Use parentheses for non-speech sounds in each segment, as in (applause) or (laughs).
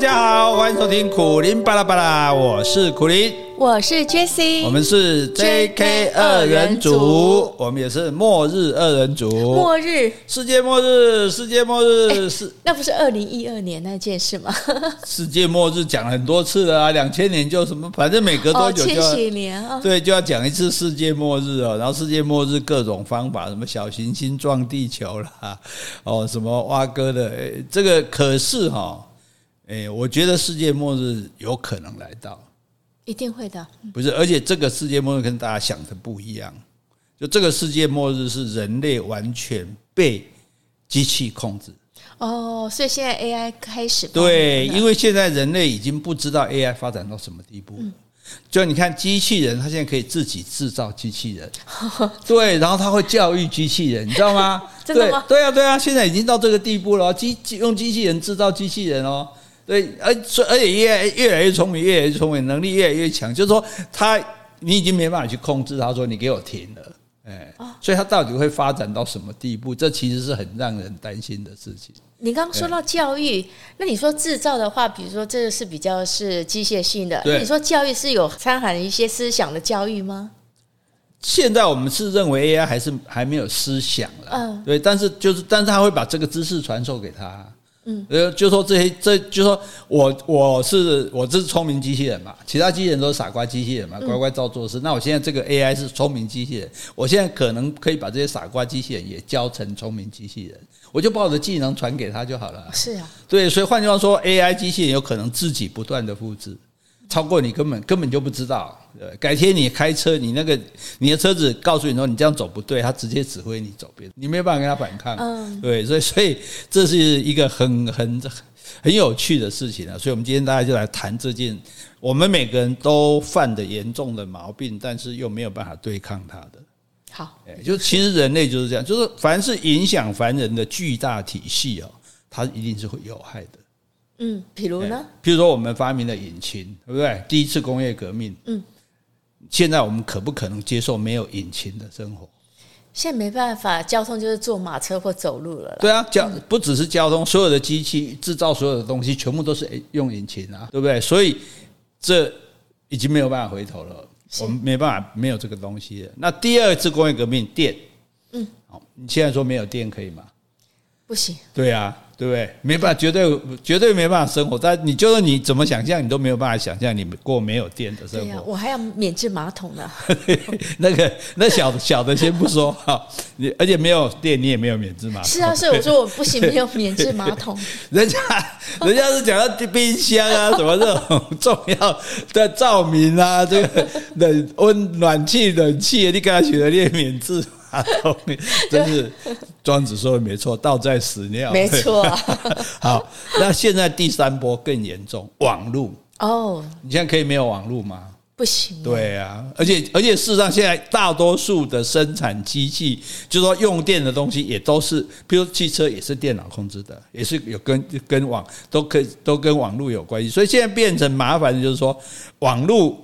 家好，欢迎收听苦林巴拉巴拉，我是苦林，我是 Jessie，我们是 JK 二人组，我们也是末日二人组，末日，世界末日，世界末日。是那不是二零一二年那件事吗？(laughs) 世界末日讲了很多次了啊，两千年就什么，反正每隔多久就要、哦、千禧年啊，对，就要讲一次世界末日哦，然后世界末日各种方法，什么小行星撞地球啦，哦，什么挖哥的，这个可是哈。哎，我觉得世界末日有可能来到，一定会的。不是，而且这个世界末日跟大家想的不一样。就这个世界末日是人类完全被机器控制。哦，所以现在 AI 开始。对，因为现在人类已经不知道 AI 发展到什么地步了。就你看，机器人，它现在可以自己制造机器人。(laughs) 对，然后它会教育机器人，你知道吗？(laughs) 真的吗？对，对啊，对啊，现在已经到这个地步了。机用机器人制造机器人哦。对，而而且越来越来越聪明，越来越聪明，能力越来越强。就是说，他你已经没办法去控制他，说你给我停了，哎，所以他到底会发展到什么地步？这其实是很让人担心的事情。你刚刚说到教育，那你说制造的话，比如说这是比较是机械性的，那你说教育是有掺含一些思想的教育吗？现在我们是认为 AI 还是还没有思想了，嗯，对，但是就是，但是他会把这个知识传授给他。嗯，呃，就说这些，这就说我我是我这是聪明机器人嘛，其他机器人都是傻瓜机器人嘛，乖乖照做事。那我现在这个 AI 是聪明机器人，我现在可能可以把这些傻瓜机器人也教成聪明机器人，我就把我的技能传给他就好了。是啊，对，所以换句话说，AI 机器人有可能自己不断的复制。超过你根本根本就不知道，改天你开车，你那个你的车子告诉你说你这样走不对，他直接指挥你走边，你没有办法跟他反抗。嗯，对，所以所以这是一个很很很有趣的事情啊。所以我们今天大家就来谈这件我们每个人都犯的严重的毛病，但是又没有办法对抗它的。好，就其实人类就是这样，就是凡是影响凡人的巨大体系哦，它一定是会有害的。嗯，比如呢？譬如说，我们发明了引擎，对不对？第一次工业革命。嗯，现在我们可不可能接受没有引擎的生活？现在没办法，交通就是坐马车或走路了。对啊，交不只是交通，所有的机器制造所有的东西，全部都是用引擎啊，对不对？所以这已经没有办法回头了，我们没办法没有这个东西了。那第二次工业革命，电，嗯，好，你现在说没有电可以吗？不行。对啊。对不对？没办法，绝对绝对没办法生活。但你就是你怎么想象，你都没有办法想象你过没有电的生活。对啊，我还要免治马桶呢。(laughs) 那个那小小的先不说哈，你而且没有电，你也没有免治马桶。是啊，所以我说我不行，没有免治马桶。(laughs) 人家人家是讲到冰箱啊，什么这种重要的照明啊，这个冷温暖气冷气，你跟他学的练免治。(laughs) 啊，真是庄子说的没错，道在屎尿。没错。(laughs) 好，那现在第三波更严重，网络。哦，你现在可以没有网络吗？不行。对啊，而且而且事实上，现在大多数的生产机器，就是说用电的东西，也都是，比如汽车也是电脑控制的，也是有跟跟网都可以都跟网络有关系，所以现在变成麻烦的就是说网络。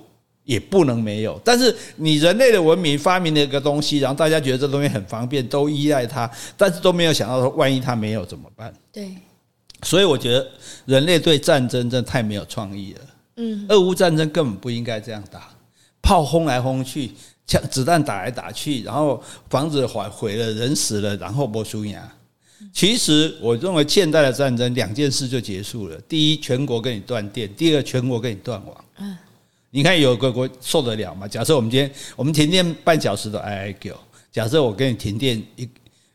也不能没有，但是你人类的文明发明了一个东西，然后大家觉得这东西很方便，都依赖它，但是都没有想到说，万一它没有怎么办？对，所以我觉得人类对战争真的太没有创意了。嗯，俄乌战争根本不应该这样打，炮轰来轰去，枪子弹打来打去，然后房子毁毁了，人死了，然后波苏亚。其实我认为现代的战争两件事就结束了：第一，全国跟你断电；第二，全国跟你断网。嗯。你看有个国受得了吗？假设我们今天我们停电半小时都 I I Q，，假设我给你停电一，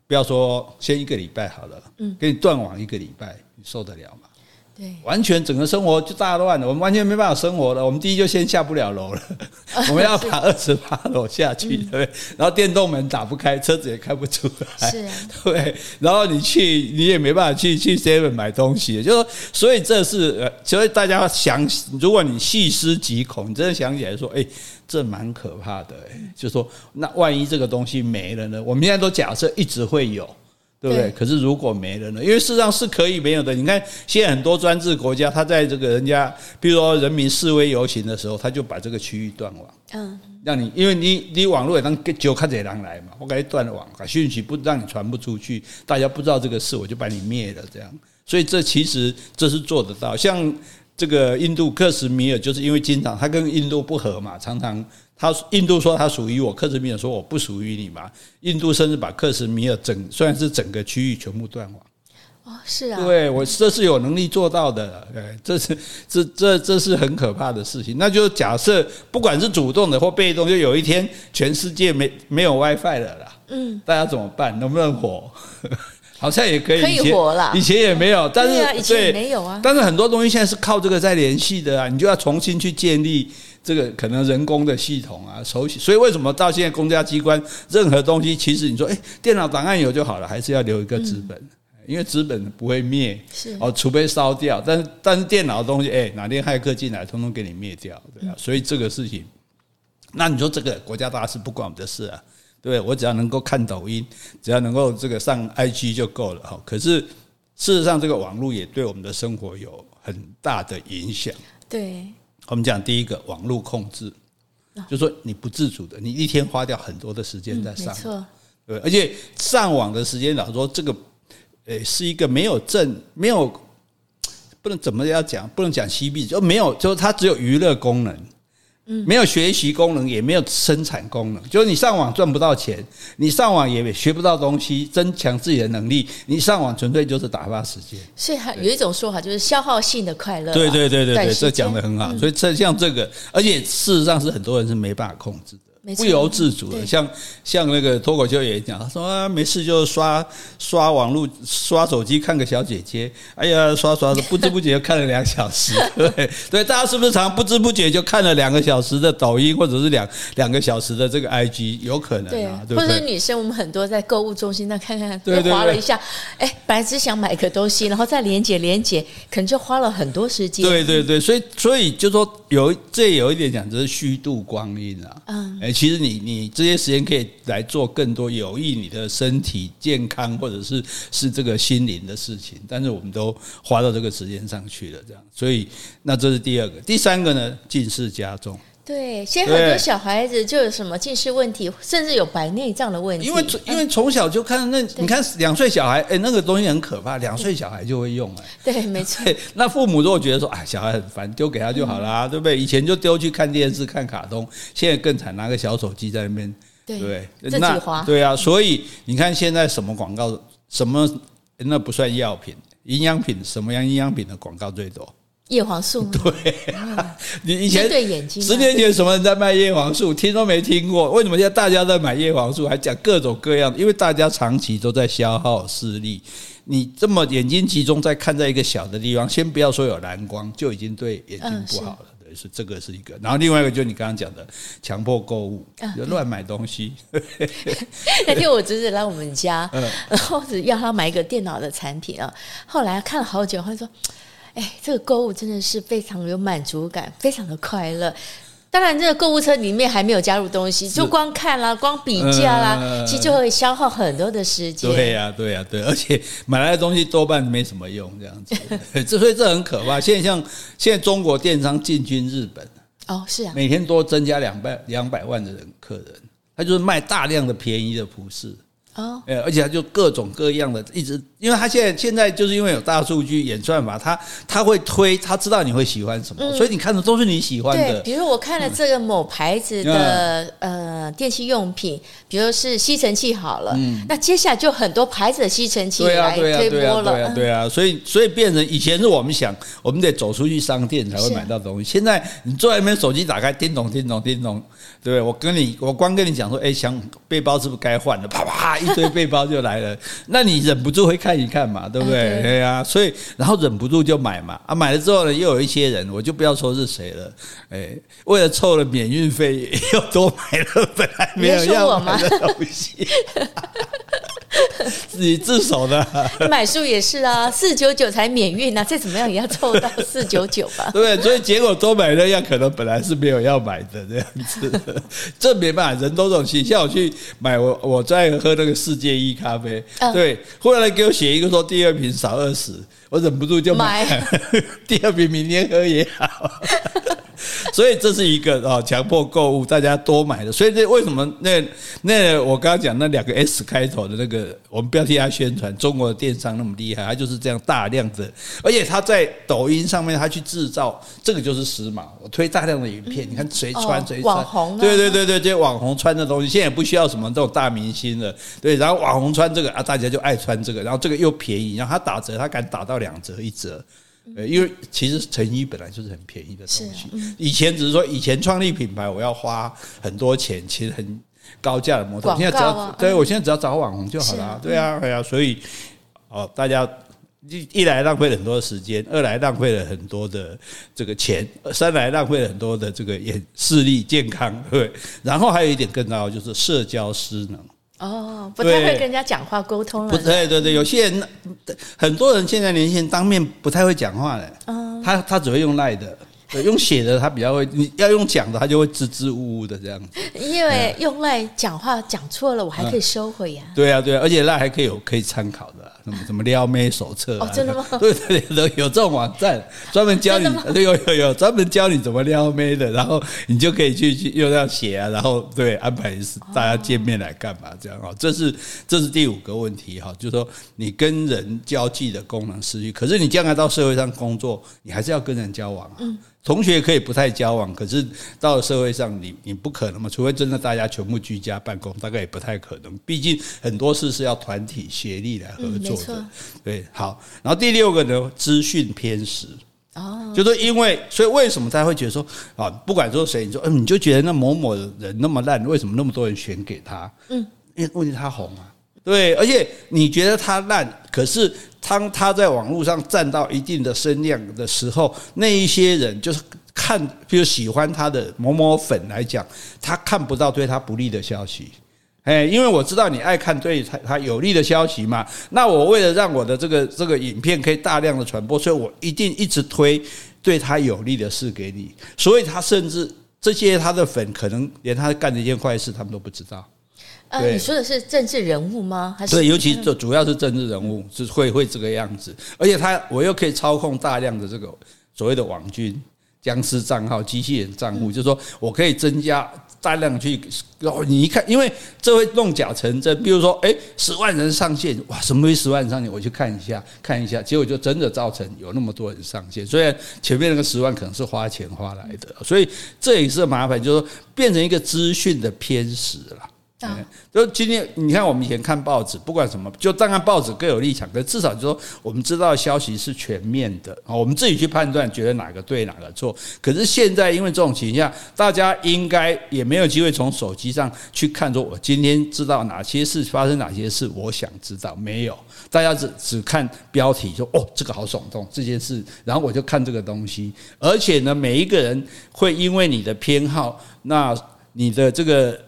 不要说先一个礼拜好了，嗯，给你断网一个礼拜，你受得了吗？对，完全整个生活就大乱了，我们完全没办法生活了。我们第一就先下不了楼了，(laughs) 我们要爬二十八楼下去，对不对？然后电动门打不开，车子也开不出来，是啊，对。然后你去，你也没办法去去 Seven 买东西，就说，所以这是呃，所以大家想，如果你细思极恐，你真的想起来说，哎，这蛮可怕的，哎，就说那万一这个东西没了呢？我们现在都假设一直会有。对不对？可是如果没了呢？因为事实上是可以没有的。你看，现在很多专制国家，他在这个人家，比如说人民示威游行的时候，他就把这个区域断网，嗯，让你，因为你你网络也能就看这些人来嘛，我给你断了网，把讯息不让你传不出去，大家不知道这个事，我就把你灭了，这样。所以这其实这是做得到。像这个印度克什米尔，就是因为经常他跟印度不和嘛，常常他印度说他属于我，克什米尔说我不属于你嘛。印度甚至把克什米尔整虽然是整个区域全部断网。哦，是啊，对我这是有能力做到的，哎，这是这这这是很可怕的事情。那就假设不管是主动的或被动，就有一天全世界没没有 WiFi 了啦，嗯，大家怎么办？能不能活？好像也可以，可以活了。以前也没有，但是对啊，以前也没有啊。但是很多东西现在是靠这个在联系的啊，你就要重新去建立这个可能人工的系统啊，熟悉。所以为什么到现在公家机关任何东西，其实你说，哎，电脑档案有就好了，还是要留一个资本。因为资本不会灭，是哦，除非烧掉。但是但是电脑的东西，哎，哪天骇客进来，通通给你灭掉，对啊。所以这个事情，那你说这个国家大事不关我们的事啊，对？我只要能够看抖音，只要能够这个上 IG 就够了哈。可是事实上，这个网络也对我们的生活有很大的影响。对，我们讲第一个网络控制，就是说你不自主的，你一天花掉很多的时间在上，没错，对，而且上网的时间，老实说这个。诶，是一个没有正没有不能怎么要讲，不能讲 C B，就没有，就是它只有娱乐功能，嗯，没有学习功能，也没有生产功能。就是你上网赚不到钱，你上网也学不到东西，增强自己的能力。你上网纯粹就是打发时间。所以还有一种说法，就是消耗性的快乐。对对对对对，这讲的很好。所以这像这个，而且事实上是很多人是没办法控制的。不由自主的，像像那个脱口秀也讲，他说啊，没事就刷刷网络、刷手机看个小姐姐，哎呀，刷刷的不知不觉就看了两小时，对对，大家是不是常常不知不觉就看了两个小时的抖音，或者是两两个小时的这个 IG，有可能啊，对，或者是女生，我们很多在购物中心那看看，对，滑了一下，哎，本来只想买个东西，然后再连接连接，可能就花了很多时间。对对对，所以所以就说有这有一点讲，就是虚度光阴啊，嗯。其实你你这些时间可以来做更多有益你的身体健康或者是是这个心灵的事情，但是我们都花到这个时间上去了，这样，所以那这是第二个，第三个呢，近视加重。对，现在很多小孩子就有什么近视问题，甚至有白内障的问题。因为因为从小就看那，你看两岁小孩，哎，那个东西很可怕，两岁小孩就会用哎。对，没错。(laughs) 那父母如果觉得说，哎，小孩很烦，丢给他就好了，对不对？以前就丢去看电视、看卡通，现在更惨，拿个小手机在那边，对不对？自己滑。对啊，所以你看现在什么广告，什么那不算药品，营养品，什么样营养品的广告最多？叶黄素，(laughs) 对，你以前对眼睛，十年前什么人在卖叶黄素，听都没听过。为什么现在大家在买叶黄素，还讲各种各样？因为大家长期都在消耗视力，你这么眼睛集中在看在一个小的地方，先不要说有蓝光，就已经对眼睛不好了。对，是这个是一个。然后另外一个就是你刚刚讲的强迫购物，就乱买东西。(laughs) 那天我侄子来我们家，然后只要他买一个电脑的产品啊，后来看了好久，他说。哎，这个购物真的是非常有满足感，非常的快乐。当然，这个购物车里面还没有加入东西，就光看啦，光比价啦，呃、其实就会消耗很多的时间。对呀、啊，对呀、啊，对，而且买来的东西多半没什么用，这样子。这 (laughs) 所以这很可怕。现在像现在中国电商进军日本，哦，是啊，每天多增加两百两百万的人客人，他就是卖大量的便宜的服饰。哦，而且他就各种各样的，一直，因为他现在现在就是因为有大数据演算法，他他会推，他知道你会喜欢什么，所以你看的都是你喜欢的。对，比如我看了这个某牌子的呃电器用品，比如是吸尘器好了，那接下来就很多牌子的吸尘器来推播了。对啊，对啊，所以所以变成以前是我们想，我们得走出去商店才会买到东西，现在你坐在那边，手机打开，叮咚叮咚叮咚，对不对？我跟你，我光跟你讲说，哎，想背包是不是该换了？啪啪。一堆背包就来了，那你忍不住会看一看嘛，对不对？对呀，所以然后忍不住就买嘛。啊，买了之后呢，又有一些人，我就不要说是谁了，哎，为了凑了免运费，又多买了本来没有要买的东西。(laughs) 自己自首的，买书也是啊，四九九才免运啊，再怎么样也要凑到 (laughs) 四九九吧？对，所以结果多买了样，可能本来是没有要买的这样子，(laughs) 这没办法，人都这种心。像我去买，我我在喝那个世界一咖啡，对，后来给我写一个说第二瓶少二十，我忍不住就买，(laughs) 第二瓶明天喝也好。(laughs) 所以这是一个啊，强迫购物，大家多买的。所以这为什么那那我刚刚讲那两个 S 开头的那个，我们不要替他宣传，中国的电商那么厉害，他就是这样大量的，而且他在抖音上面他去制造，这个就是时髦。我推大量的影片，你看谁穿谁穿，对对对对，这些网红穿的东西，现在也不需要什么这种大明星了，对，然后网红穿这个啊，大家就爱穿这个，然后这个又便宜，然后他打折，他敢打到两折一折。呃，因为其实成衣本来就是很便宜的东西。以前只是说，以前创立品牌我要花很多钱，其实很高价的模特。现在只要对我现在只要找网红就好了。对啊，对啊。所以哦，大家一一来浪费了很多时间，二来浪费了很多的这个钱，三来浪费了很多的这个眼视力健康。对，然后还有一点更重要，就是社交失能。哦，不太会跟人家讲话沟通了。不，对对对，有些人，很多人现在年轻人当面不太会讲话的，他他只会用赖的。用写的他比较会，你要用讲的他就会支支吾吾的这样子。因为用赖讲话讲错了，我还可以收回呀、啊。对啊，对啊，而且赖还可以有可以参考的，什么什么撩妹手册、啊。哦，真的吗？对 (laughs) 对对，有这种网站专门教你，(laughs) 对，有有有专门教你怎么撩妹的，然后你就可以去去又要写啊，然后对安排大家见面来干嘛这样啊？这是这是第五个问题哈，就是说你跟人交际的功能失去，可是你将来到社会上工作，你还是要跟人交往啊。嗯。同学可以不太交往，可是到了社会上你，你你不可能嘛？除非真的大家全部居家办公，大概也不太可能。毕竟很多事是要团体协力来合作的。嗯、对，好。然后第六个呢，资讯偏食。哦，就是因为，所以为什么大家会觉得说啊，不管说谁，你说嗯，你就觉得那某某人那么烂，为什么那么多人选给他？嗯，因为问题他红啊。对，而且你觉得他烂，可是当他在网络上占到一定的声量的时候，那一些人就是看，比如喜欢他的某某粉来讲，他看不到对他不利的消息。哎，因为我知道你爱看对他他有利的消息嘛，那我为了让我的这个这个影片可以大量的传播，所以我一定一直推对他有利的事给你。所以他甚至这些他的粉可能连他干的一件坏事他们都不知道。呃，你说的是政治人物吗？还是对，尤其主主要是政治人物，是会会这个样子。而且他，我又可以操控大量的这个所谓的网军、僵尸账号、机器人账户，就是说我可以增加大量去。你一看，因为这会弄假成真。比如说，诶，十万人上线，哇，什么为十万人上线？我去看一下，看一下，结果就真的造成有那么多人上线。虽然前面那个十万可能是花钱花来的，所以这也是麻烦，就是说变成一个资讯的偏食了。就今天，你看我们以前看报纸，不管什么，就当然报纸各有立场，可至少就说我们知道消息是全面的啊，我们自己去判断，觉得哪个对哪个错。可是现在因为这种情况下，大家应该也没有机会从手机上去看，说我今天知道哪些事发生，哪些事我想知道，没有，大家只只看标题，说哦这个好耸动这件事，然后我就看这个东西，而且呢，每一个人会因为你的偏好，那你的这个。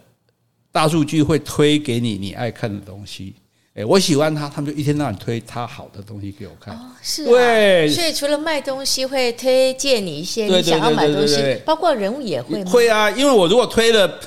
大数据会推给你你爱看的东西，诶，我喜欢他，他们就一天到晚推他好的东西给我看。哦，是啊，对，所以除了卖东西，会推荐你一些你想要买东西，包括人物也会吗？会啊，因为我如果推了，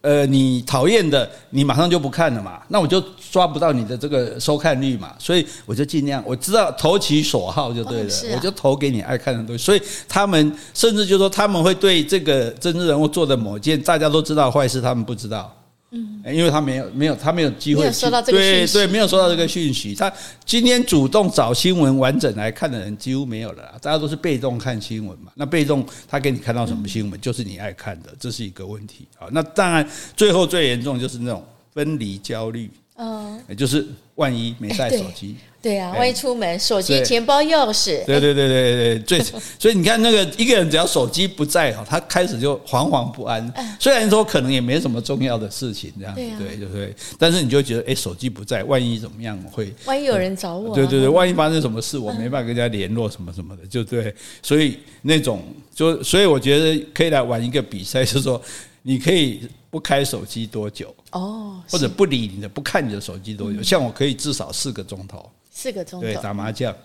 呃，你讨厌的，你马上就不看了嘛，那我就抓不到你的这个收看率嘛，所以我就尽量，我知道投其所好就对了，我就投给你爱看的东西。所以他们甚至就说他们会对这个政治人物做的某件大家都知道坏事，他们不知道。嗯，因为他没有没有他没有机会收到这个讯息，对对，没有收到这个讯息。他今天主动找新闻完整来看的人几乎没有了，大家都是被动看新闻嘛。那被动他给你看到什么新闻，就是你爱看的，这是一个问题啊。那当然，最后最严重就是那种分离焦虑，嗯，也就是万一没带手机。对啊，万一出门，手机、钱包、钥匙，对对对对对，最所以你看那个一个人只要手机不在哈，他开始就惶惶不安。虽然说可能也没什么重要的事情这样子，对对对，但是你就觉得哎，手机不在，万一怎么样会？万一有人找我？对对对，万一发生什么事，我没办法跟人家联络什么什么的，就对。所以那种就所以我觉得可以来玩一个比赛，就是说你可以不开手机多久哦，或者不理你的，不看你的手机都有？像我可以至少四个钟头。四个钟头，对，打麻将，(laughs)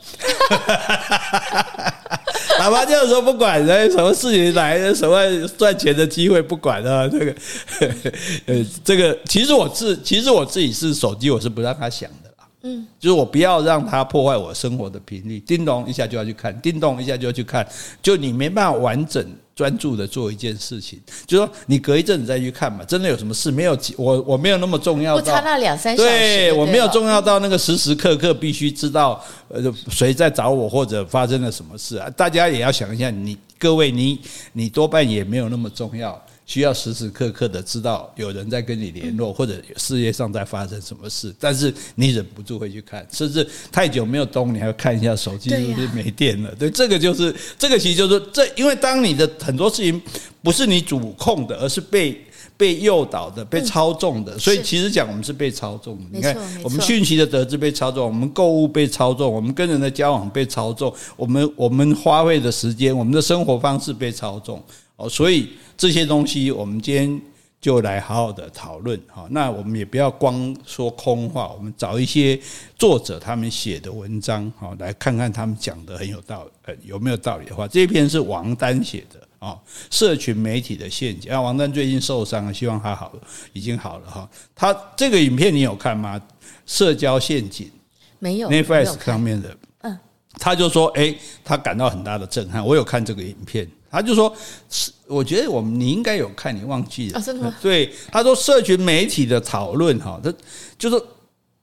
打麻将的时候不管人什么事情来，什么赚钱的机会不管啊，这个，(laughs) 呃，这个其实我自其实我自己是手机，我是不让他响的啦。嗯，就是我不要让它破坏我生活的频率，叮咚一下就要去看，叮咚一下就要去看，就你没办法完整专注的做一件事情，就说你隔一阵子再去看嘛，真的有什么事没有？我我没有那么重要，不差那两三小时，对我没有重要到那个时时刻刻必须知道呃谁在找我或者发生了什么事啊？大家也要想一下，你各位你你多半也没有那么重要。需要时时刻刻的知道有人在跟你联络，或者世界上在发生什么事，但是你忍不住会去看，甚至太久没有动，你还要看一下手机是不是没电了？对，这个就是这个，其实就是这，因为当你的很多事情不是你主控的，而是被被诱导的、被操纵的，所以其实讲我们是被操纵的。你看，我们讯息的得知被操纵，我们购物被操纵，我们跟人的交往被操纵，我们我们花费的时间，我们的生活方式被操纵。哦，所以这些东西我们今天就来好好的讨论哈。那我们也不要光说空话，我们找一些作者他们写的文章哈，来看看他们讲的很有道理，呃，有没有道理的话。这篇是王丹写的啊，社群媒体的陷阱。啊，王丹最近受伤了，希望他好了，已经好了哈。他这个影片你有看吗？社交陷阱没有，Netflix 上面的，嗯，他就说，诶，他感到很大的震撼。我有看这个影片。他就说：“是，我觉得我们你应该有看，你忘记了。(laughs) 对，他说社群媒体的讨论，哈，他就是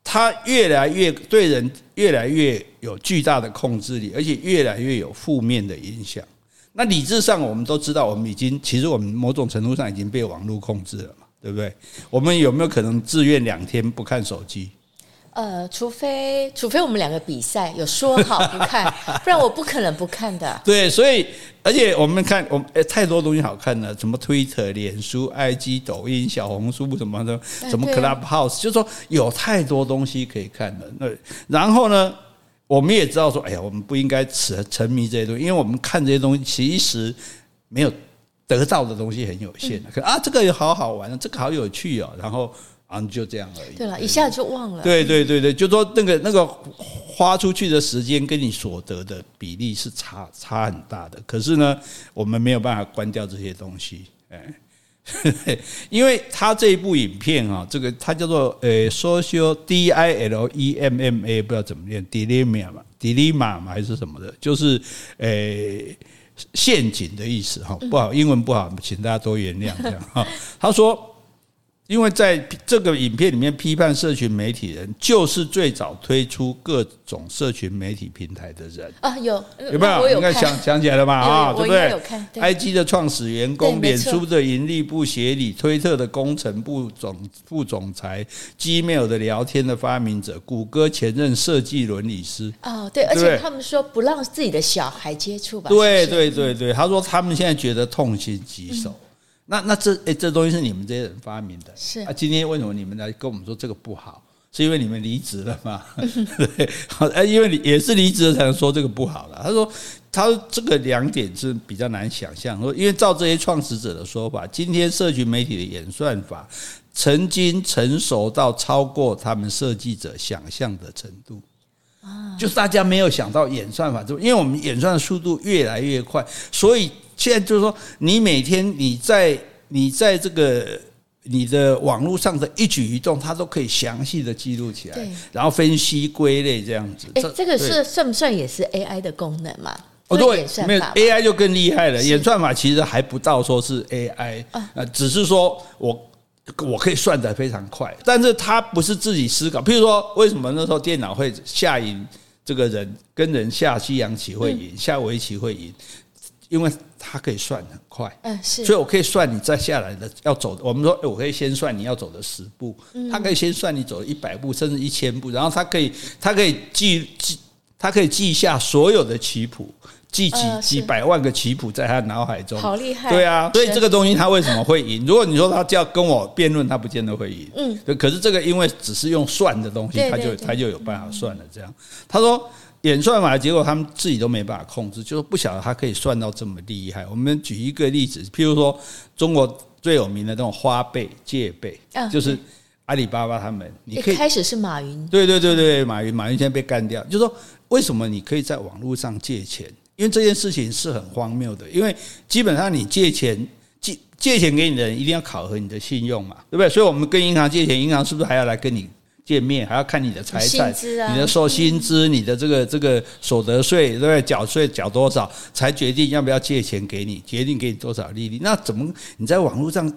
他越来越对人越来越有巨大的控制力，而且越来越有负面的影响。那理智上，我们都知道，我们已经其实我们某种程度上已经被网络控制了嘛，对不对？我们有没有可能自愿两天不看手机？”呃，除非除非我们两个比赛有说好不看，(laughs) 不然我不可能不看的。对，所以而且我们看，我们诶太多东西好看了，什么 Twitter、脸书、IG、抖音、小红书什么的，什么 Clubhouse，就是说有太多东西可以看了。那然后呢，我们也知道说，哎呀，我们不应该沉沉迷这些东西，因为我们看这些东西其实没有得到的东西很有限。可啊，这个也好好玩，这个好有趣哦，然后。啊，就这样而已。对了，一下就忘了。对对对对，就说那个那个花出去的时间跟你所得的比例是差差很大的。可是呢，我们没有办法关掉这些东西，哎，(laughs) 因为他这一部影片啊，这个它叫做呃，social D I L E M M A，不知道怎么念，dilemma 嘛，dilemma 嘛还是什么的，就是呃陷阱的意思哈，不好，英文不好，请大家多原谅这样哈。他说。因为在这个影片里面批判社群媒体人，就是最早推出各种社群媒体平台的人啊，有有没有？应该想想起来了吧？啊，对不对？IG 的创始员工，脸书的盈利部协理，推特的工程部总副总裁，Gmail 的聊天的发明者，谷歌前任设计伦理师。哦，对，而且他们说不让自己的小孩接触吧？对对对对，他说他们现在觉得痛心疾首。那那这诶，这东西是你们这些人发明的，是啊。今天为什么你们来跟我们说这个不好？是因为你们离职了吗？(laughs) 对，哎，因为你也是离职了才能说这个不好了。他说，他说这个两点是比较难想象。说，因为照这些创始者的说法，今天社群媒体的演算法曾经成熟到超过他们设计者想象的程度啊，就是大家没有想到演算法，就因为我们演算的速度越来越快，所以。现在就是说，你每天你在你在这个你的网络上的一举一动，它都可以详细的记录起来，然后分析归类这样子。哎，这个是算不算也是 AI 的功能嘛？哦，对，没有 AI 就更厉害了。演算法其实还不到说是 AI 啊，只是说我我可以算得非常快，但是它不是自己思考。譬如说，为什么那时候电脑会下赢这个人跟人下西洋棋会赢，下围棋会赢？因为它可以算很快，嗯，是，所以我可以算你再下来的要走的。我们说，我可以先算你要走的十步，它可以先算你走的一百步，甚至一千步，然后它可以，它可以记记，它可以记下所有的棋谱，记几几百万个棋谱在他脑海中，好厉害，对啊，所以这个东西他为什么会赢？如果你说他要跟我辩论，他不见得会赢，嗯，可是这个因为只是用算的东西，他就他就有办法算了。这样，他说。演算法的结果，他们自己都没办法控制，就是不晓得他可以算到这么厉害。我们举一个例子，譬如说中国最有名的那种花呗、借呗，就是阿里巴巴他们。你可以 (laughs) 开始是马云，对对对对，马云马云现在被干掉，就是说为什么你可以在网络上借钱？因为这件事情是很荒谬的，因为基本上你借钱借借钱给你的人一定要考核你的信用嘛，对不对？所以我们跟银行借钱，银行是不是还要来跟你？见面，还要看你的财产、啊、你的收薪资、你的这个这个所得税，对不对？缴税缴多少，才决定要不要借钱给你，决定给你多少利率。那怎么你在网络上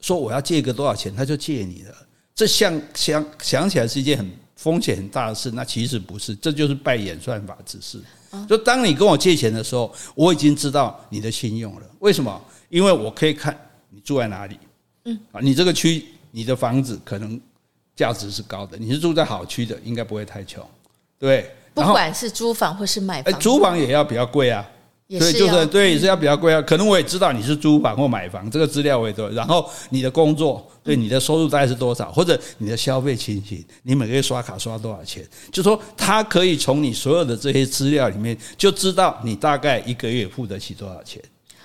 说我要借个多少钱，他就借你了？这像想想起来是一件很风险很大的事，那其实不是，这就是拜演算法之事。就当你跟我借钱的时候，我已经知道你的信用了。为什么？因为我可以看你住在哪里，嗯啊，你这个区你的房子可能。价值是高的，你是住在好区的，应该不会太穷，对。不管是租房或是买房，租房也要比较贵啊，所以就是对，也是要比较贵啊。可能我也知道你是租房或买房，这个资料我也都。然后你的工作，对你的收入大概是多少，或者你的消费情形，你每个月刷卡刷多少钱，就说他可以从你所有的这些资料里面就知道你大概一个月付得起多少钱。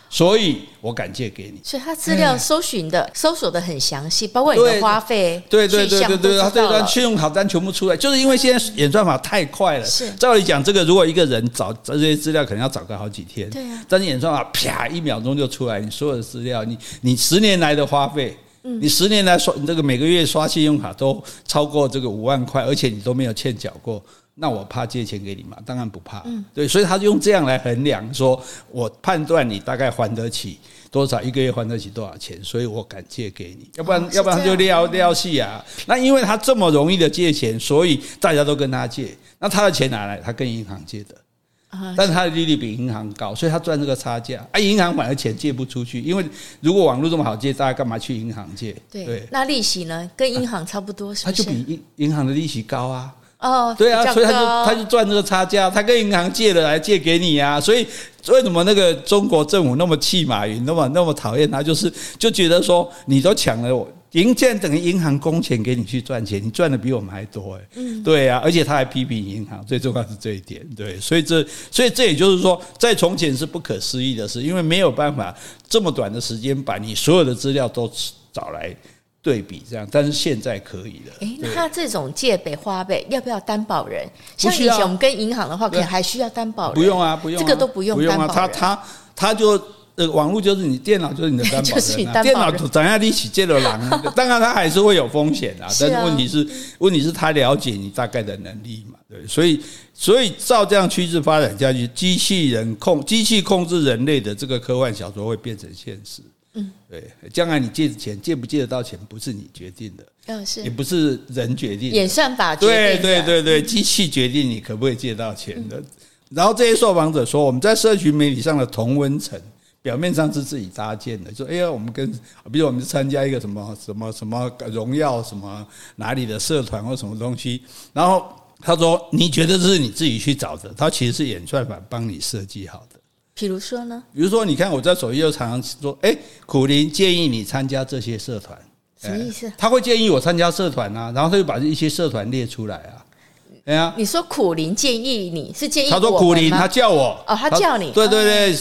所以我敢借给你，所以他资料搜寻的、搜索的很详细，包括你的花费，对对对对对，他这张信用卡单全部出来，就是因为现在演算法太快了。是，照理讲，这个如果一个人找这些资料，可能要找个好几天。对啊，但是演算法啪一秒钟就出来，你所有的资料，你你十年来的花费，你十年来刷你这个每个月刷信用卡都超过这个五万块，而且你都没有欠缴过。那我怕借钱给你吗？当然不怕。嗯，对，所以他就用这样来衡量，说我判断你大概还得起多少，一个月还得起多少钱，所以我敢借给你。要不然，要不然就撩撩戏啊。那因为他这么容易的借钱，所以大家都跟他借。那他的钱哪来？他跟银行借的。但是他的利率比银行高，所以他赚这个差价。啊，银行反而钱借不出去，因为如果网络这么好借，大家干嘛去银行借？对。那利息呢？跟银行差不多，是不是？他就比银银行的利息高啊。哦，对啊，所以他就他就赚这个差价，他跟银行借了来借给你啊，所以为什么那个中国政府那么气马云，那么那么讨厌他，就是就觉得说你都抢了我，银建等于银行工钱给你去赚钱，你赚的比我们还多哎，嗯，对啊，而且他还批评银行，最重要是这一点，对，所以这所以这也就是说，在从前是不可思议的事，因为没有办法这么短的时间把你所有的资料都找来。对比这样，但是现在可以了。诶，那他这种借呗花呗，要不要担保人？像以前我们跟银行的话，可能还需要担保人。不用啊，不用，这个都不用。不用啊，他他他就呃，网络就是你，电脑就是你的担保人。就是你 (laughs) 担保人。电脑怎样利息借了狼？当然他还是会有风险啊。但是问题是，问题是他了解你大概的能力嘛？对，所以所以照这样趋势发展下去，机器人控机器控制人类的这个科幻小说会变成现实。嗯，对，将来你借钱借不借得到钱，不是你决定的，嗯，是，也不是人决定的，演算法决定，对对对对，机器决定你可不可以借到钱的。然后这些受访者说，我们在社群媒体上的同温层，表面上是自己搭建的，说，哎呀，我们跟，比如我们参加一个什么什么什么荣耀什么哪里的社团或什么东西，然后他说，你觉得这是你自己去找的，他其实是演算法帮你设计好的。比如说呢？比如说，你看我在首页就常常说，哎，苦苓建议你参加这些社团，什么意思？他会建议我参加社团啊，然后他就把一些社团列出来啊。哎呀，你说苦苓建议你是建议？他说苦苓，他叫我哦，他叫你，对对对，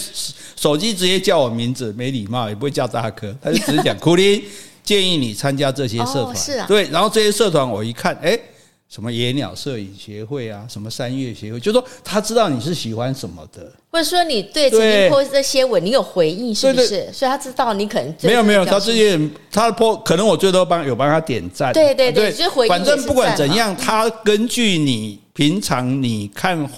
手机直接叫我名字，没礼貌，也不会叫大哥，他就只是讲苦苓建议你参加这些社团，是啊，对，然后这些社团我一看，哎。什么野鸟摄影协会啊，什么山岳协会，就说他知道你是喜欢什么的，或者说你对曾经 po 这些文，你有回应是不是？所以他知道你可能没有没有，他这些人他的 po 可能我最多帮有帮他点赞，对对对，就回应。反正不管怎样，他根据你平常你看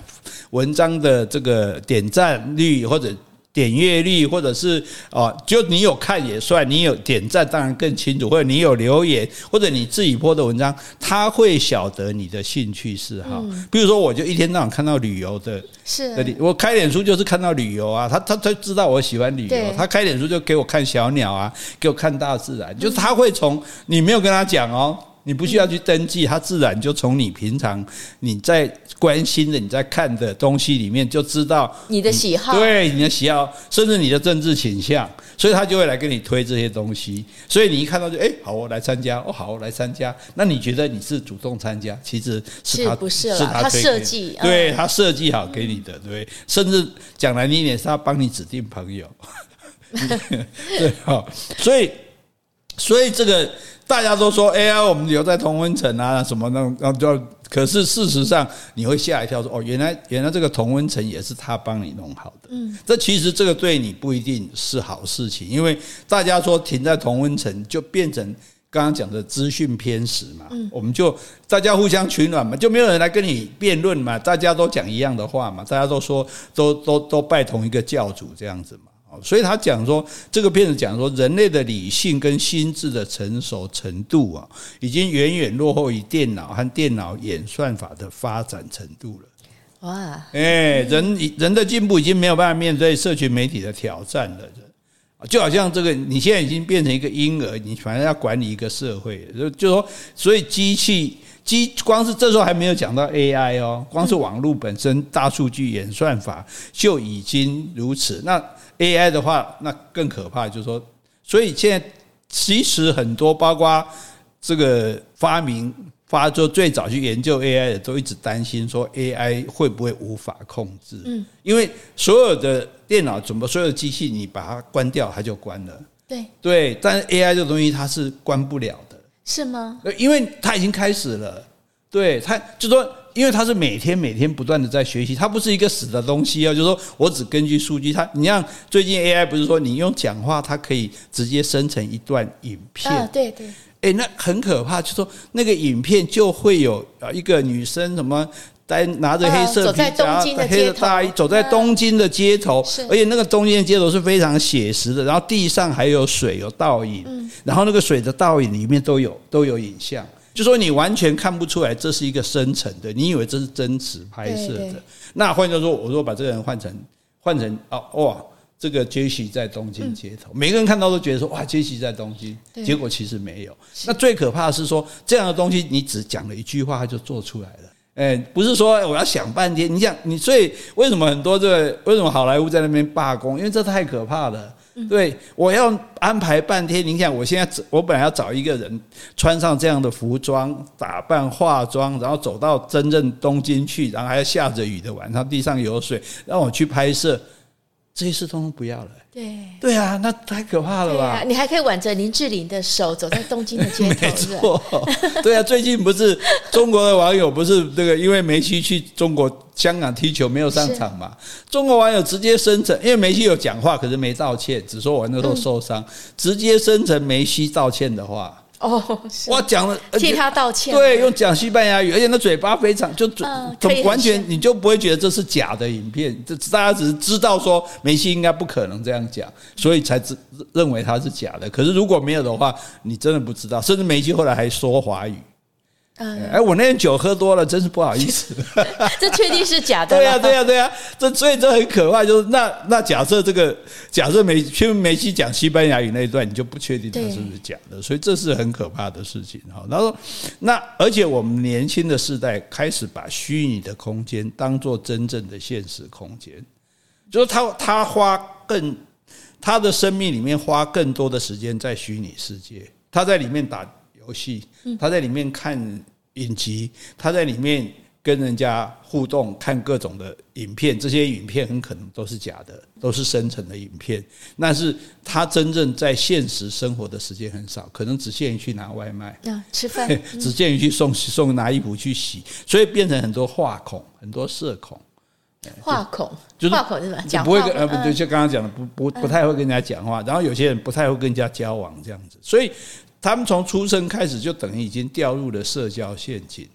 文章的这个点赞率或者。点阅率，或者是哦，就你有看也算，你有点赞当然更清楚，或者你有留言，或者你自己 po 的文章，他会晓得你的兴趣嗜好。比如说，我就一天到晚看到旅游的，是，我开脸书就是看到旅游啊，他他他知道我喜欢旅游，他开脸书就给我看小鸟啊，给我看大自然，就是他会从你没有跟他讲哦。你不需要去登记，他自然就从你平常你在关心的、你在看的东西里面就知道你的喜好，对你的喜好，甚至你的政治倾向，所以他就会来跟你推这些东西。所以你一看到就哎，好，我来参加，哦，好，我来参加。那你觉得你是主动参加，其实是他，是不是是他设计，对他设计好给你的，对，甚 (laughs) 至讲难听点是他帮你指定朋友，(laughs) 对，好，所以，所以这个。大家都说，哎呀，我们留在同温层啊，什么那种，然后就，可是事实上你会吓一跳，说，哦，原来原来这个同温层也是他帮你弄好的。嗯，这其实这个对你不一定是好事情，因为大家说停在同温层就变成刚刚讲的资讯偏食嘛，我们就大家互相取暖嘛，就没有人来跟你辩论嘛，大家都讲一样的话嘛，大家都说都都都拜同一个教主这样子嘛。所以他讲说，这个片子讲说，人类的理性跟心智的成熟程度啊，已经远远落后于电脑和电脑演算法的发展程度了。哇！哎，人人的进步已经没有办法面对社群媒体的挑战了。就好像这个，你现在已经变成一个婴儿，你反正要管理一个社会，就就说，所以机器机光是这时候还没有讲到 AI 哦，光是网络本身大数据演算法就已经如此。那 AI 的话，那更可怕，就是说，所以现在其实很多包括这个发明。发作最早去研究 AI 的都一直担心说 AI 会不会无法控制？嗯，因为所有的电脑怎么所有的机器你把它关掉它就关了。对对，但是 AI 这个东西它是关不了的。是吗？因为它已经开始了。对，他就说，因为他是每天每天不断的在学习，它不是一个死的东西啊。就是说我只根据数据，它你像最近 AI 不是说你用讲话它可以直接生成一段影片？啊，对对。哎，那很可怕，就说那个影片就会有啊一个女生什么，带拿着黑色皮夹、黑色大衣，走在东京的街头，而且那个东京的街头是非常写实的，然后地上还有水，有倒影，然后那个水的倒影里面都有都有影像，就说你完全看不出来这是一个深层的，你以为这是真实拍摄的。那换句话说，我说把这个人换成换成哦哇。这个杰西在东京街头，每个人看到都觉得说哇，杰西在东京，结果其实没有。那最可怕的是说，这样的东西你只讲了一句话，它就做出来了。哎，不是说我要想半天。你想，你所以为什么很多这个为什么好莱坞在那边罢工？因为这太可怕了。对，我要安排半天。你想，我现在我本来要找一个人穿上这样的服装、打扮、化妆，然后走到真正东京去，然后还要下着雨的晚上，地上有水，让我去拍摄。这些事通通不要了。对对啊，那太可怕了吧？啊、你还可以挽着林志玲的手走在东京的街头。(laughs) 没错，对啊，最近不是中国的网友不是这个，因为梅西去中国香港踢球没有上场嘛？中国网友直接生成，因为梅西有讲话，可是没道歉，只说我那时候受伤，直接生成梅西道歉的话。哦，我讲了替他道歉，对，用讲西班牙语，而且那嘴巴非常就就，完全你就不会觉得这是假的影片，这大家只是知道说梅西应该不可能这样讲，所以才知认为他是假的。可是如果没有的话，你真的不知道，甚至梅西后来还说华语。哎，我那天酒喝多了，真是不好意思。(laughs) 这确定是假的？对呀，对呀，对呀。这所以这很可怕，就是那那假设这个假设梅因为梅西讲西班牙语那一段，你就不确定他是不是假的，所以这是很可怕的事情哈。然后那而且我们年轻的世代开始把虚拟的空间当做真正的现实空间，就是他他花更他的生命里面花更多的时间在虚拟世界，他在里面打游戏，他在里面看。影集，他在里面跟人家互动，看各种的影片，这些影片很可能都是假的，都是生成的影片。但是他真正在现实生活的时间很少，可能只限于去拿外卖啊，吃饭，只限于去送送拿衣服去洗，所以变成很多话孔，很多社恐。话孔就是话孔是吧？讲不会跟呃，不对，就刚刚讲的，不不不太会跟人家讲话，然后有些人不太会跟人家交往这样子，所以。他们从出生开始就等于已经掉入了社交陷阱，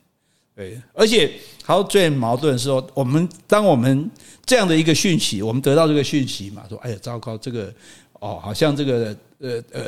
对，而且还有最矛盾的是说，我们当我们这样的一个讯息，我们得到这个讯息嘛，说哎呀糟糕，这个哦，好像这个呃呃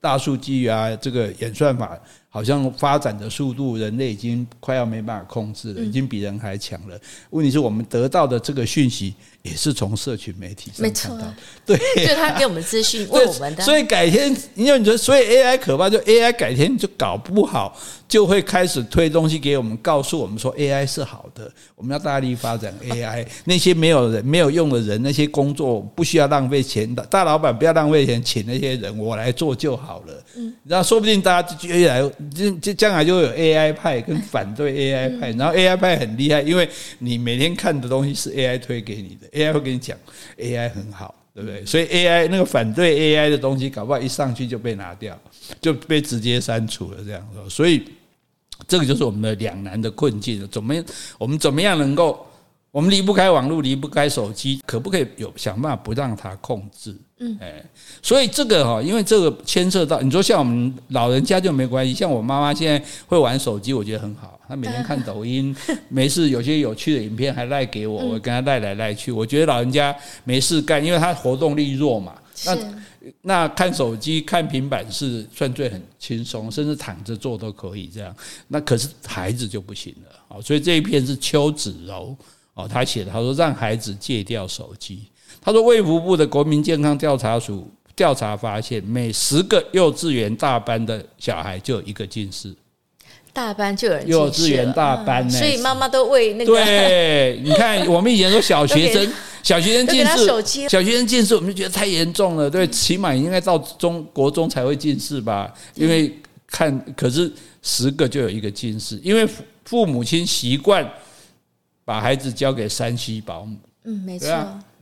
大数据啊，这个演算法。好像发展的速度，人类已经快要没办法控制了，已经比人还强了。问题是我们得到的这个讯息也是从社群媒体上看到，对，就他给我们资讯，(laughs) 问我们的。所以改天，因为你说，所以 AI 可怕，就 AI 改天就搞不好就会开始推东西给我们，告诉我们说 AI 是好的，我们要大力发展 AI。那些没有人、没有用的人，那些工作不需要浪费钱的，大老板不要浪费钱，请那些人我来做就好了。嗯，然后说不定大家就越来。这这将来就会有 AI 派跟反对 AI 派，然后 AI 派很厉害，因为你每天看的东西是 AI 推给你的，AI 会跟你讲 AI 很好，对不对？所以 AI 那个反对 AI 的东西，搞不好一上去就被拿掉，就被直接删除了这样说。所以这个就是我们的两难的困境，怎么样？我们怎么样能够我们离不开网络，离不开手机，可不可以有想办法不让它控制？嗯，哎，所以这个哈，因为这个牵涉到你说像我们老人家就没关系，像我妈妈现在会玩手机，我觉得很好。她每天看抖音，没事有些有趣的影片还赖给我，我跟她赖来赖去。我觉得老人家没事干，因为他活动力弱嘛。那那看手机、看平板是算最很轻松，甚至躺着做都可以这样。那可是孩子就不行了好，所以这一篇是邱子柔。哦，他写的，他说让孩子戒掉手机。他说，卫福部的国民健康调查署调查发现，每十个幼稚园大班的小孩就有一个近视。大班就有人幼稚园大班呢，所以妈妈都为那个。对，你看我们以前说小学生，小学生近视，小学生近视，我们就觉得太严重了。对，起码应该到中国中才会近视吧？因为看，可是十个就有一个近视，因为父父母亲习惯。把孩子交给山西保姆，嗯，没错。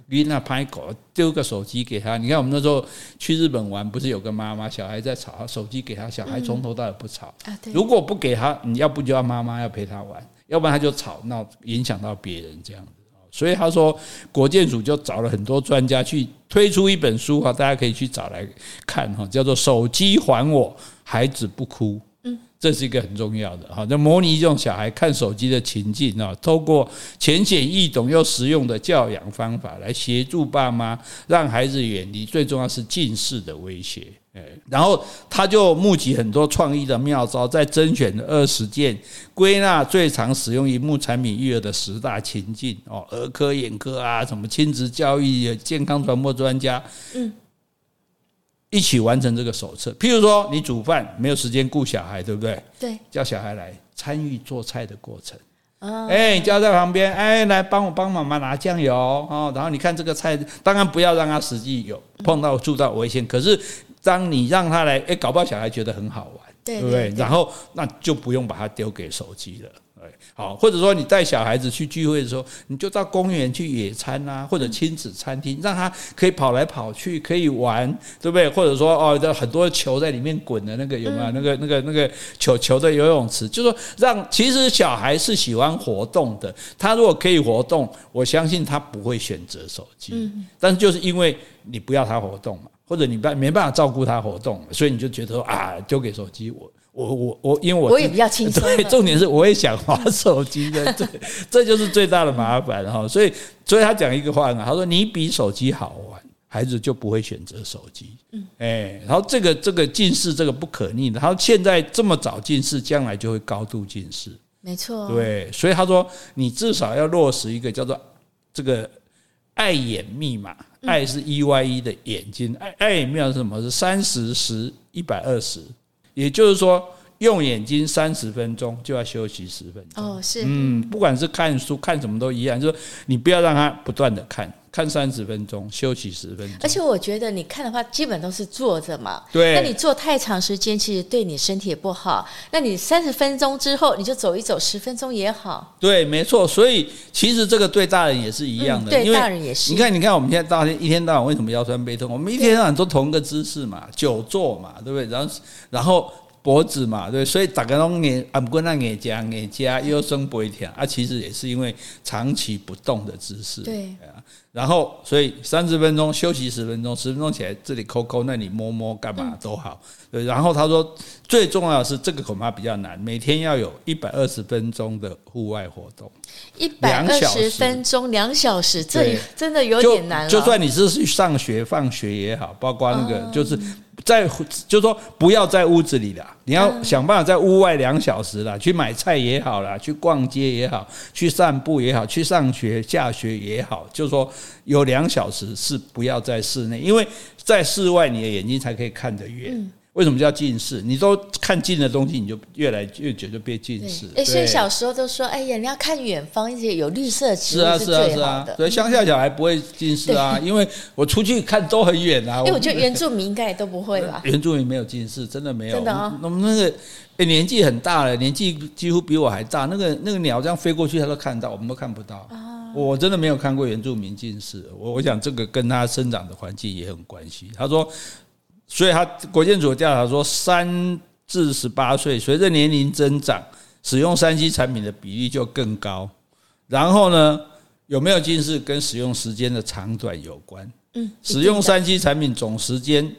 给那拍狗丢个手机给他，你看我们那时候去日本玩，不是有个妈妈小孩在吵，手机给他，小孩从头到尾不吵。啊，对。如果不给他，你要不就要妈妈要陪他玩，要不然他就吵闹，影响到别人这样子。所以他说，国健署就找了很多专家去推出一本书哈，大家可以去找来看哈，叫做《手机还我，孩子不哭》。这是一个很重要的哈，那模拟这种小孩看手机的情境啊，透过浅显易懂又实用的教养方法来协助爸妈，让孩子远离最重要是近视的威胁。哎，然后他就募集很多创意的妙招，在甄选的二十件，归纳最常使用荧幕产品育儿的十大情境哦，儿科、眼科啊，什么亲子教育、健康传播专家，嗯。一起完成这个手册。譬如说，你煮饭没有时间顾小孩，对不对？对，叫小孩来参与做菜的过程。哦，哎，你叫在旁边，哎，来帮我帮妈妈拿酱油哦。然后你看这个菜，当然不要让他实际有碰到触到危险。可是，当你让他来，哎，搞不好小孩觉得很好玩，对不对？然后那就不用把它丢给手机了。好，或者说你带小孩子去聚会的时候，你就到公园去野餐啊，或者亲子餐厅，让他可以跑来跑去，可以玩，对不对？或者说哦，这很多球在里面滚的那个有没有？那个那个那个球球的游泳池，就是说让其实小孩是喜欢活动的，他如果可以活动，我相信他不会选择手机。但是就是因为你不要他活动嘛，或者你办没办法照顾他活动，所以你就觉得说啊，丢给手机我。我我我，因为我我也比较轻松。对，重点是我也想滑手机的，这这就是最大的麻烦哈。所以，所以他讲一个话呢，他说：“你比手机好玩，孩子就不会选择手机。”嗯，哎，然后这个这个近视这个不可逆的，他说现在这么早近视，将来就会高度近视。没错。对，所以他说你至少要落实一个叫做这个爱眼密码，爱是 E Y E 的眼睛，爱爱眼密码是什么？是三十十一百二十。也就是说，用眼睛三十分钟就要休息十分钟。哦，是，嗯，不管是看书看什么都一样，就是你不要让它不断的看，看三十分钟，休息十分钟。而且我觉得你看的话，基本都是坐着嘛。对。那你坐太长时间，其实对你身体也不好。那你三十分钟之后，你就走一走，十分钟也好。对，没错。所以其实这个对大人也是一样的。对，大人也是。你看，你看，我们现在大人一天到晚为什么腰酸背痛？我们一天到晚都同一个姿势嘛，久坐嘛，对不对？然后，然后。脖子嘛，对，所以大家拢眼啊，不过那眼夹眼夹腰酸背痛啊，其实也是因为长期不动的姿势。对啊，然后所以三十分钟休息十分钟，十分钟起来这里抠抠，那里摸摸，干嘛都好。对，然后他说最重要的是这个恐怕比较难，每天要有一百二十分钟的户外活动。一百二十分钟两小时，这真的有点难了。就算你是去上学放学也好，包括那个就是。在就是说，不要在屋子里了，你要想办法在屋外两小时了，去买菜也好啦，去逛街也好，去散步也好，去上学下学也好，就是说有两小时是不要在室内，因为在室外你的眼睛才可以看得远。为什么叫近视？你都看近的东西，你就越来越觉得变近视。哎，所以小时候都说，哎呀，你要看远方一些有绿色植物是最好的。是啊，是啊，是啊。所以乡下小孩不会近视啊，因为我出去看都很远啊。(laughs) 我觉得原住民应该也都不会吧？(laughs) 原住民没有近视，真的没有。真的啊。我们那个哎，年纪很大了，年纪几乎比我还大。那个那个鸟这样飞过去，他都看到，我们都看不到。我真的没有看过原住民近视。我我想这个跟他生长的环境也很关系。他说。所以，他国健署调查说，三至十八岁，随着年龄增长，使用三 C 产品的比例就更高。然后呢，有没有近视跟使用时间的长短有关。嗯，使用三 C 产品总时间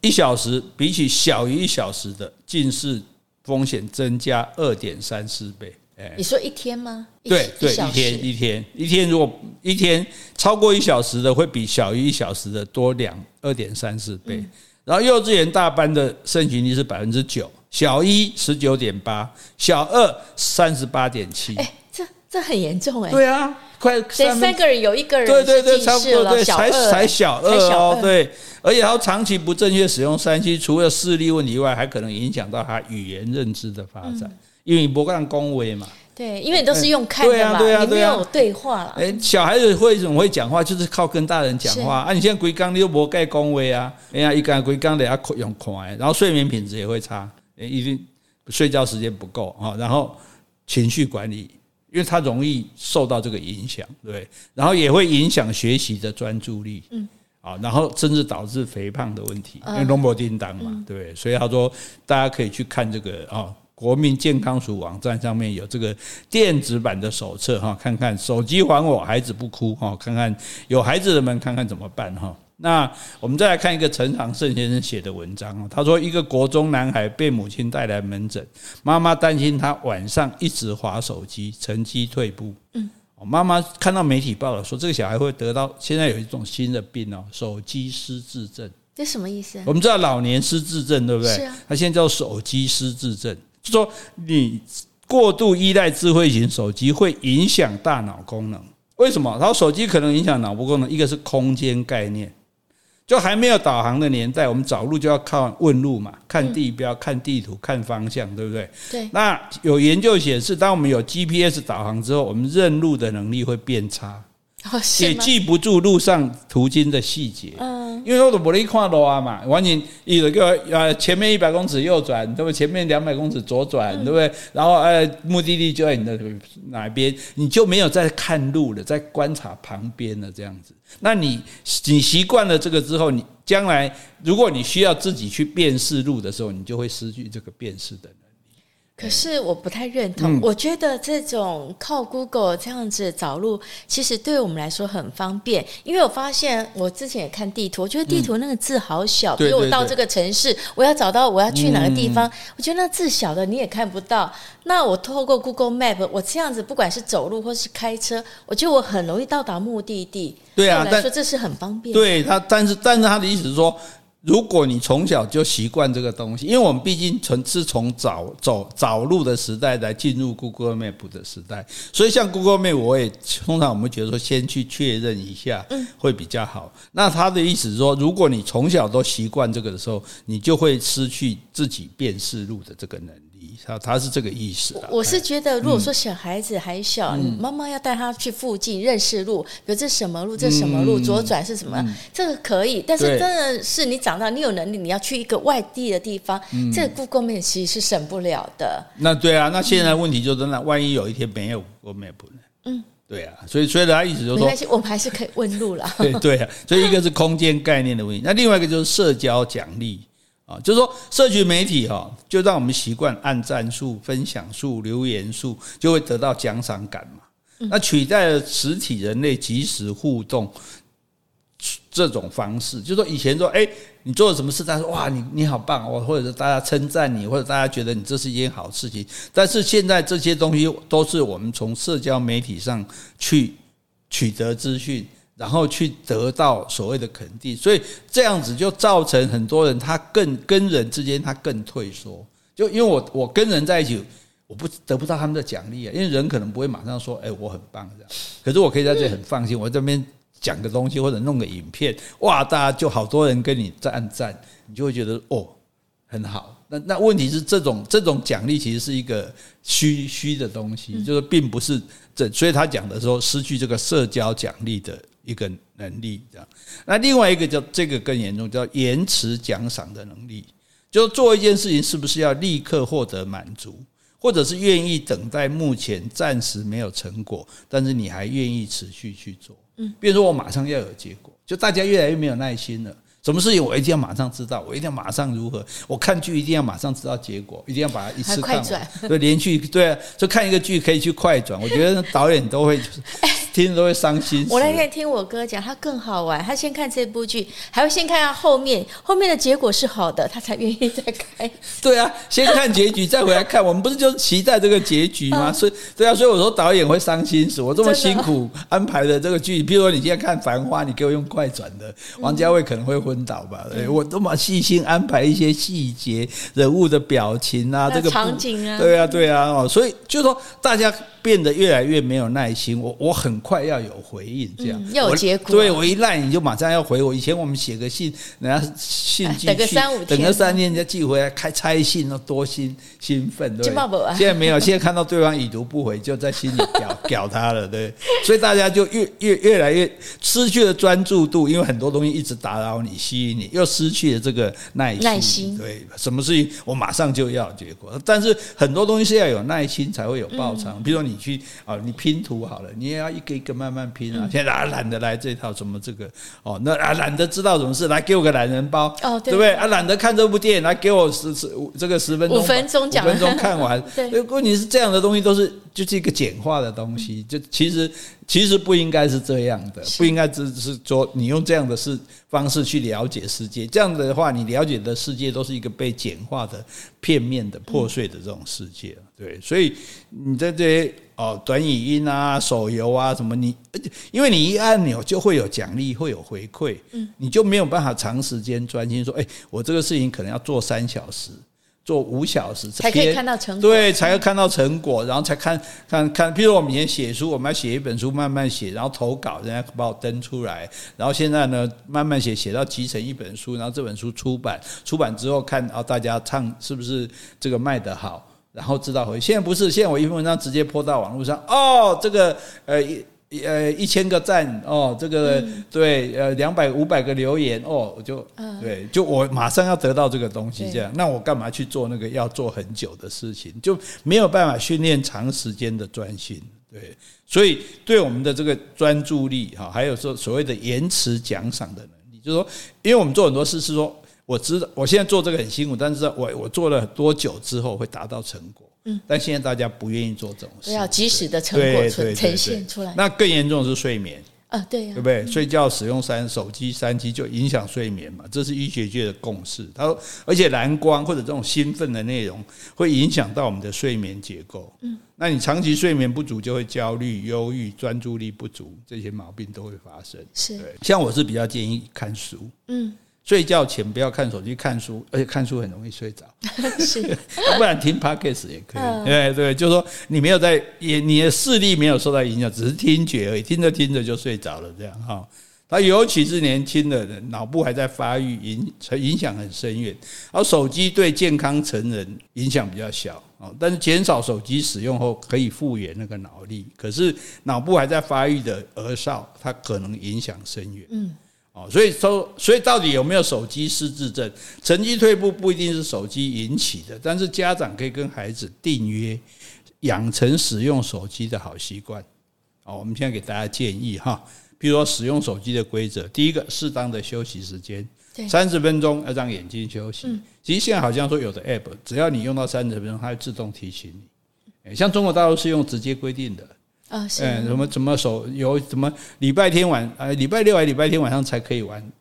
一小时，比起小于一小时的近视风险增加二点三四倍。哎，你说一天吗？对对，一天一天一天，如果一天超过一小时的，会比小于一小时的多两二点三四倍。然后幼稚园大班的盛行率是百分之九，小一十九点八，小二三十八点七。哎，这这很严重哎。对啊，快三三个人有一个人对对对，差不多对，才才小二哦，对。而且他长期不正确使用三 C，除了视力问题外，还可能影响到他语言认知的发展，因为你不干恭维嘛。对，因为你都是用看的嘛，你没有对话了。哎，小孩子会怎么会讲话？就是靠跟大人讲话啊！你现在规刚你又不盖恭维啊？哎呀，一干规刚得要用快，然后睡眠品质也会差，一定睡觉时间不够啊，然后情绪管理，因为他容易受到这个影响，对，然后也会影响学习的专注力，嗯，啊，然后甚至导致肥胖的问题，因为龙膜叮当嘛，对，所以他说大家可以去看这个啊。国民健康署网站上面有这个电子版的手册哈，看看手机还我，孩子不哭哈，看看有孩子的们看看怎么办哈。那我们再来看一个陈长胜先生写的文章，他说一个国中男孩被母亲带来门诊，妈妈担心他晚上一直滑手机，成绩退步。嗯，妈妈看到媒体报道说这个小孩会得到现在有一种新的病哦，手机失智症。这什么意思？我们知道老年失智症对不对？是啊，他现在叫手机失智症。就说你过度依赖智慧型手机会影响大脑功能，为什么？然后手机可能影响脑部功能，一个是空间概念，就还没有导航的年代，我们找路就要靠问路嘛，看地标、看地图、看方向，对不对？对。那有研究显示，当我们有 GPS 导航之后，我们认路的能力会变差。也记不住路上途经的细节，嗯，因为我都不会看路啊嘛，完全一个呃前面一百公尺右转，对不对？前面两百公尺左转，对不对？然后呃目的地就在你的哪边，你就没有在看路了，在观察旁边了这样子。那你你习惯了这个之后，你将来如果你需要自己去辨识路的时候，你就会失去这个辨识的。可是我不太认同，我觉得这种靠 Google 这样子找路，其实对我们来说很方便。因为我发现，我之前也看地图，我觉得地图那个字好小。比如我到这个城市，我要找到我要去哪个地方，我觉得那字小的你也看不到。那我透过 Google Map，我这样子不管是走路或是开车，我觉得我很容易到达目的地。对啊，来说这是很方便。对他，但是但是他的意思是说。如果你从小就习惯这个东西，因为我们毕竟从是从早走早路的时代来进入 Google Map 的时代，所以像 Google Map，我也通常我们觉得说先去确认一下，会比较好。那他的意思是说，如果你从小都习惯这个的时候，你就会失去自己辨识路的这个能力。他他是这个意思。我是觉得，如果说小孩子还小，妈妈要带他去附近认识路，比如这什么路，这什么路，左转是什么，这个可以。但是真的是你长大，你有能力，你要去一个外地的地方，这个 Google Map 其实是省不了的。那对啊，那现在问题就是，那万一有一天没有 Google Map 呢？嗯，对啊，所以所以他意思就是说，没关系，我们还是可以问路了。对 (laughs) 对啊，所以一个是空间概念的问题，那另外一个就是社交奖励。啊，就是说，社群媒体哈，就让我们习惯按赞数、分享数、留言数，就会得到奖赏感嘛。那取代了实体人类即时互动这种方式，就是说以前说，哎，你做了什么事，大家说哇，你你好棒，或者是大家称赞你，或者大家觉得你这是一件好事情。但是现在这些东西都是我们从社交媒体上去取得资讯。然后去得到所谓的肯定，所以这样子就造成很多人他更跟人之间他更退缩，就因为我我跟人在一起，我不得不到他们的奖励啊，因为人可能不会马上说，哎，我很棒这样，可是我可以在这里很放心，我这边讲个东西或者弄个影片，哇，大家就好多人跟你赞赞，你就会觉得哦很好。那那问题是这种这种奖励其实是一个虚虚的东西，就是并不是这，所以他讲的时候失去这个社交奖励的。一个能力这样，那另外一个叫这个更严重，叫延迟奖赏的能力，就做一件事情是不是要立刻获得满足，或者是愿意等待目前暂时没有成果，但是你还愿意持续去做。嗯，比如说我马上要有结果，就大家越来越没有耐心了。什么事情我一定要马上知道，我一定要马上如何？我看剧一定要马上知道结果，一定要把它一次看完。对，连续对啊，就看一个剧可以去快转。我觉得导演都会就是。(laughs) 听都会伤心。我那天听我哥讲，他更好玩，他先看这部剧，还要先看下后面，后面的结果是好的，他才愿意再看。对啊，先看结局再回来看，我们不是就是期待这个结局吗？所以对啊，所以我说导演会伤心死，我这么辛苦安排的这个剧，比如说你今天看《繁花》，你给我用快转的，王家卫可能会昏倒吧？对，我这么细心安排一些细节、人物的表情啊，这个场景啊，对啊，对啊，哦，所以就说大家变得越来越没有耐心，我我很快要有回应，这样、嗯、要有结果。对我一赖你就马上要回我。以前我们写个信，人家信寄去，等个三五天，等个三天人家寄回来，开拆信那多兴兴奋，对。现在没有，现在看到对方已读不回，就在心里屌屌他了，对。(laughs) 所以大家就越越越来越失去了专注度，因为很多东西一直打扰你、吸引你，又失去了这个耐心。耐心，对，什么事情我马上就要结果，但是很多东西是要有耐心才会有报偿。比如说你去啊，你拼图好了，你也要一个一个慢慢拼啊。现在啊懒得来这套什么这个哦，那啊懒得知道什么事，来给我个懒人包哦，对不对？啊懒得看这部电影，来给我十十这个十分钟，五分钟讲，五分钟看完。(laughs) 对，如果你是这样的东西，都是就是一个简化的东西，就其实其实不应该是这样的，不应该只是说你用这样的事方式去了解世界，这样的话，你了解的世界都是一个被简化的、片面的、破碎的这种世界。对，所以你在这些哦短语音啊、手游啊什么，你因为你一按钮就会有奖励，会有回馈，嗯，你就没有办法长时间专心说，哎，我这个事情可能要做三小时。做五小时才可以看到成果，对，才会看到成果，然后才看看看。譬如我们以前写书，我们要写一本书，慢慢写，然后投稿，人家把我登出来。然后现在呢，慢慢写，写到集成一本书，然后这本书出版，出版之后看，哦，大家唱是不是这个卖得好，然后知道回。现在不是，现在我一篇文章直接泼到网络上，哦，这个呃一。呃，一千个赞哦，这个、嗯、对，呃，两百五百个留言哦，我就、嗯、对，就我马上要得到这个东西，这样，那我干嘛去做那个要做很久的事情？就没有办法训练长时间的专心，对，所以对我们的这个专注力哈，还有说所谓的延迟奖赏的能力，就是说，因为我们做很多事是说，我知道我现在做这个很辛苦，但是我我做了多久之后会达到成果。嗯，但现在大家不愿意做这种事，要及时的成果呈呈现出来。那更严重的是睡眠啊，对呀，对不对？睡觉使用三手机三 G 就影响睡眠嘛，这是医学界的共识。他说，而且蓝光或者这种兴奋的内容会影响到我们的睡眠结构。嗯，那你长期睡眠不足就会焦虑、忧郁、专注力不足，这些毛病都会发生。是，对，像我是比较建议看书。嗯。睡觉前不要看手机，看书，而且看书很容易睡着。(laughs) 是，不然听 Podcast 也可以。对对，就是说你没有在，也你的视力没有受到影响，只是听觉而已，听着听着就睡着了，这样哈。他尤其是年轻的人，脑部还在发育，影影响很深远。而手机对健康成人影响比较小啊，但是减少手机使用后可以复原那个脑力。可是脑部还在发育的儿少，它可能影响深远。嗯。哦，所以说，所以到底有没有手机失智症？成绩退步不一定是手机引起的，但是家长可以跟孩子订约，养成使用手机的好习惯。哦，我们现在给大家建议哈，比如说使用手机的规则，第一个，适当的休息时间，三十分钟要让眼睛休息。其实现在好像说有的 app，只要你用到三十分钟，它会自动提醒你。像中国大陆是用直接规定的。啊，嗯，什么什么手游，什么礼拜天晚，呃，礼拜六还礼拜天晚上才可以玩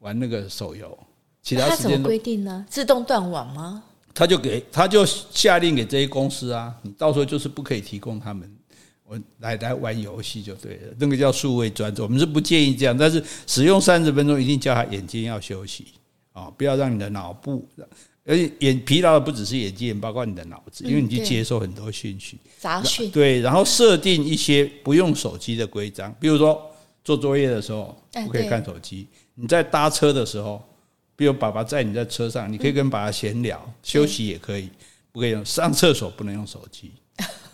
玩那个手游，其他时间规定呢？自动断网吗？他就给他就下令给这些公司啊，你到时候就是不可以提供他们我来来玩游戏就对了，那个叫数位专注，我们是不建议这样，但是使用三十分钟一定叫他眼睛要休息啊，不要让你的脑部。而且眼疲劳的不只是眼睛，包括你的脑子，因为你去接受很多讯息、杂讯。对，然后设定一些不用手机的规章，比如说做作业的时候不可以看手机；你在搭车的时候，比如爸爸载你在车上，你可以跟爸爸闲聊，休息也可以，不可以用上厕所不能用手机。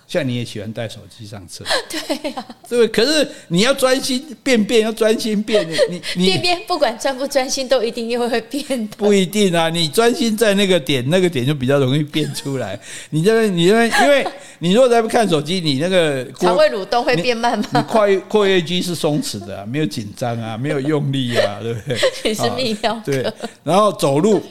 像你也喜欢带手机上车，(laughs) 对呀，对，可是你要专心便便，要专心便，你你便便不管专不专心，都一定又会变的。不一定啊，你专心在那个点，那个点就比较容易变出来。(laughs) 你这边，你这边，因为你如果在不看手机，你那个肠胃蠕动会变慢吗？你括括约肌是松弛的，啊，没有紧张啊，没有用力啊，对不对？(laughs) 你是泌尿科。对，然后走路。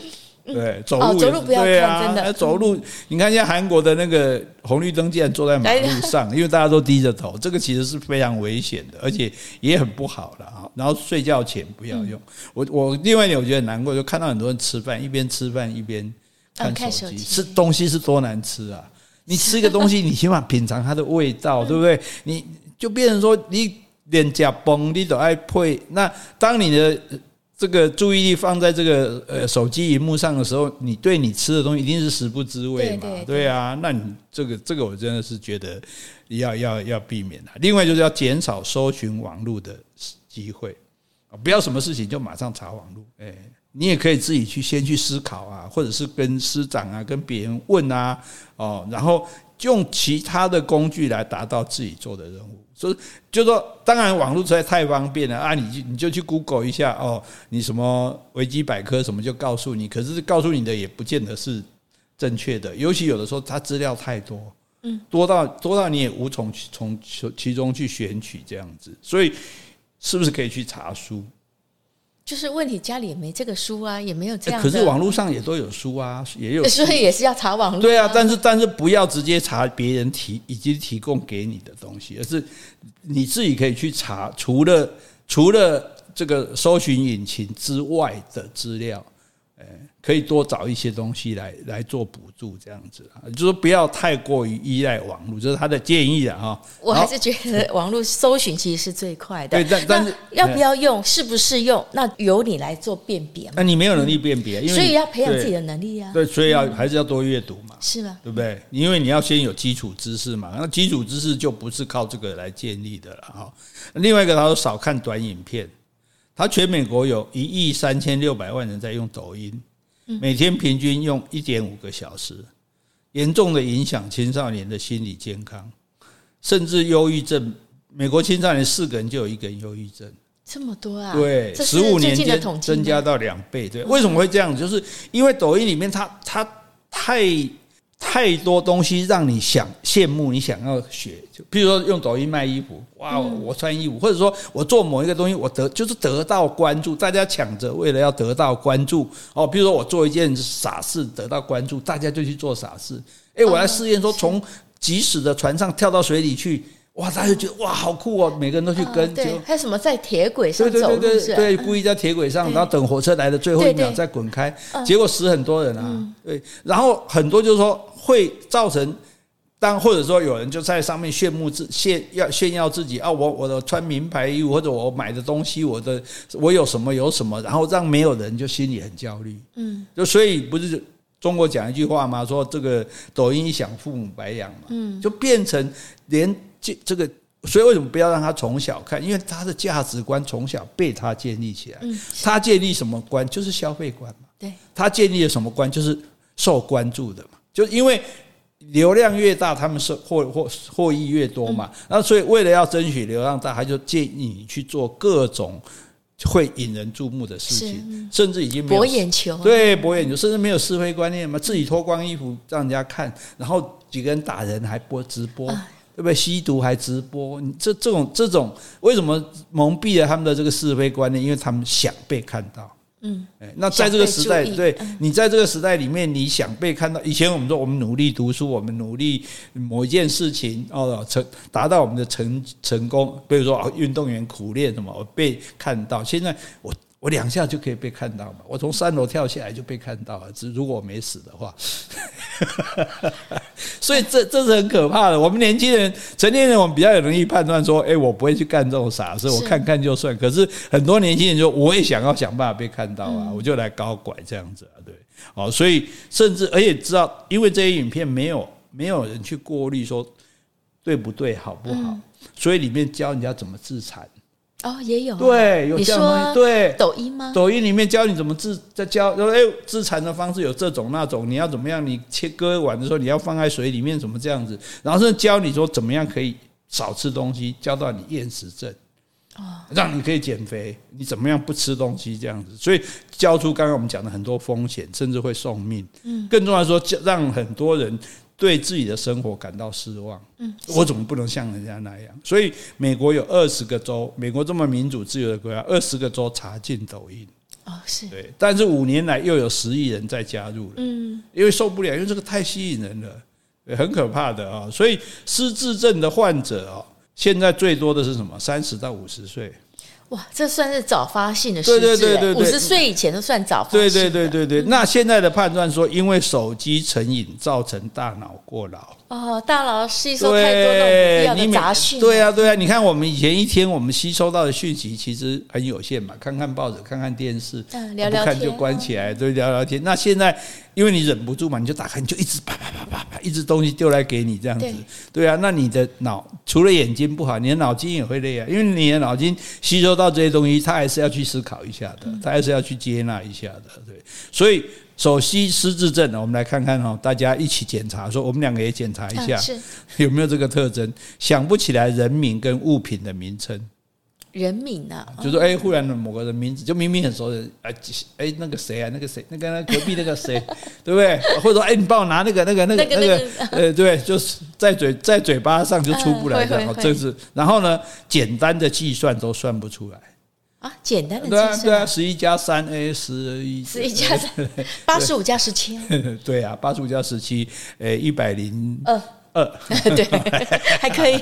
对，走路走路不要看，真的走路。你看，像韩国的那个红绿灯，竟然坐在马路上，因为大家都低着头，这个其实是非常危险的，而且也很不好的啊。然后睡觉前不要用。我我另外一点我觉得难过，就看到很多人吃饭一边吃饭一边看手机，吃东西是多难吃啊！你吃一个东西，你起码品尝它的味道，对不对？你就变成说你。脸颊崩，你都爱配。那当你的这个注意力放在这个呃手机荧幕上的时候，你对你吃的东西一定是食不知味嘛？对，对，对，对啊，那你这个这个我真的是觉得要要要避免啊。另外就是要减少搜寻网络的机会啊，不要什么事情就马上查网络。哎，你也可以自己去先去思考啊，或者是跟师长啊、跟别人问啊，哦，然后用其他的工具来达到自己做的任务。所以就说，当然网络实在太方便了啊！你就你就去 Google 一下哦，你什么维基百科什么就告诉你，可是告诉你的也不见得是正确的，尤其有的时候它资料太多，嗯，多到多到你也无从从其中去选取这样子，所以是不是可以去查书？就是问题，家里也没这个书啊，也没有这样。可是网络上也都有书啊，也有。(laughs) 所以也是要查网络。对啊，但是但是不要直接查别人提已经提供给你的东西，而是你自己可以去查，除了除了这个搜寻引擎之外的资料。可以多找一些东西来来做补助，这样子啊，就是不要太过于依赖网络，这是他的建议啊。哈，我还是觉得网络搜寻其实是最快的。对，但但是要不要用，适不适用，那由你来做辨别。那你没有能力辨别，因为所以要培养自己的能力啊。对，所以要还是要多阅读嘛，是吧？对不对？因为你要先有基础知识嘛，那基础知识就不是靠这个来建立的了哈。另外一个，他说少看短影片，他全美国有一亿三千六百万人在用抖音。每天平均用一点五个小时，严重的影响青少年的心理健康，甚至忧郁症。美国青少年四个人就有一个人忧郁症，这么多啊？对，十五年间增加到两倍。对，为什么会这样？就是因为抖音里面它它太。太多东西让你想羡慕，你想要学，就比如说用抖音卖衣服，哇，我穿衣服，或者说我做某一个东西，我得就是得到关注，大家抢着为了要得到关注哦。比如说我做一件傻事得到关注，大家就去做傻事。哎，我来试验说从即使的船上跳到水里去，哇，大家就觉得哇好酷哦，每个人都去跟。对，还有什么在铁轨上走？对对对对，故意在铁轨上，然后等火车来的最后一秒再滚开，结果死很多人啊。对，然后很多就是说。会造成，当或者说有人就在上面炫目自炫要炫耀自己啊，我我的穿名牌衣服或者我买的东西，我的我有什么有什么，然后让没有人就心里很焦虑。嗯，就所以不是中国讲一句话吗？说这个抖音一响，父母白养嘛。嗯，就变成连这这个，所以为什么不要让他从小看？因为他的价值观从小被他建立起来。嗯，他建立什么观？就是消费观嘛。对，他建立了什么观？就是受关注的嘛。就因为流量越大，他们是获获获益越多嘛。那所以为了要争取流量大，他就建议你去做各种会引人注目的事情，甚至已经博眼球，对，博眼球，甚至没有是非观念嘛，自己脱光衣服让人家看，然后几个人打人还播直播，对不对？吸毒还直播，你这这种这种为什么蒙蔽了他们的这个是非观念？因为他们想被看到。嗯，那在这个时代，对你在这个时代里面，你想被看到。以前我们说，我们努力读书，我们努力某一件事情哦，成达到我们的成成功。比如说啊，运动员苦练什么，我被看到。现在我。我两下就可以被看到嘛？我从三楼跳下来就被看到了，只如果我没死的话，(laughs) 所以这这是很可怕的。我们年轻人、成年人，我们比较有能力判断说，哎，我不会去干这种傻事，我看看就算。可是很多年轻人就，我也想要想办法被看到啊，我就来搞拐这样子啊，对，哦，所以甚至而且知道，因为这些影片没有没有人去过滤说对不对、好不好，所以里面教人家怎么自残。哦，也有对，有这样东西，对，抖音吗？抖音里面教你怎么自在教，说哎，自残的方式有这种那种，你要怎么样？你切割完的时候，你要放在水里面，怎么这样子？然后是教你说怎么样可以少吃东西，教到你厌食症，哦，让你可以减肥，你怎么样不吃东西这样子？所以教出刚刚我们讲的很多风险，甚至会送命。嗯，更重要的说，让很多人。对自己的生活感到失望，嗯，我怎么不能像人家那样？所以美国有二十个州，美国这么民主自由的国家，二十个州查禁抖音，哦，是对，但是五年来又有十亿人在加入了，嗯，因为受不了，因为这个太吸引人了，很可怕的啊。所以失智症的患者啊，现在最多的是什么？三十到五十岁。哇，这算是早发性的失智，对对对对，五十岁以前都算早发性。对对对对对，那现在的判断说，因为手机成瘾造成大脑过劳。哦，大脑吸收太多那种不必要的杂讯。对啊，对啊，你看我们以前一天我们吸收到的讯息其实很有限嘛，看看报纸，看看电视，嗯，聊聊天，不看就关起来，对，聊聊天。那现在因为你忍不住嘛，你就打开，你就一直啪啪啪啪啪，一直东西丢来给你这样子。对，对啊，那你的脑除了眼睛不好，你的脑筋也会累啊，因为你的脑筋吸收到这些东西，它还是要去思考一下的，它还是要去接纳一下的，对，所以。手机失智症，我们来看看哈，大家一起检查，说我们两个也检查一下，有没有这个特征？想不起来人名跟物品的名称，人名啊，就说哎，忽然的某个人名字就明明很熟的，哎哎，那个谁啊，那个谁，那个那隔壁那个谁，(laughs) 对不对？或者说哎，你帮我拿那个那个那个那个，(laughs) 呃，对，就是在嘴在嘴巴上就出不来这样，这是，然后呢，简单的计算都算不出来。啊，简单的计算，对啊，对啊，十一加三 a 十一，十一加三，(laughs) 八十五加十七，(laughs) 对啊，八十五加十七，诶，一百零二二，(laughs) 对，还可以。